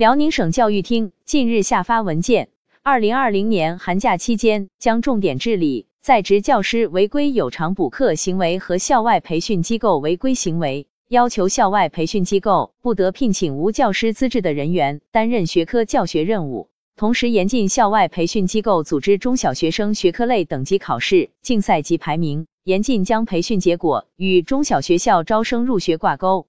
辽宁省教育厅近日下发文件。二零二零年寒假期间将重点治理在职教师违规有偿补课行为和校外培训机构违规行为要求校外培训机构不得聘请无教师资质的人员担任学科教学任务同时严禁校外培训机构组织中小学生学科类等级考试竞赛及排名严禁将培训结果与中小学校招生入学挂钩。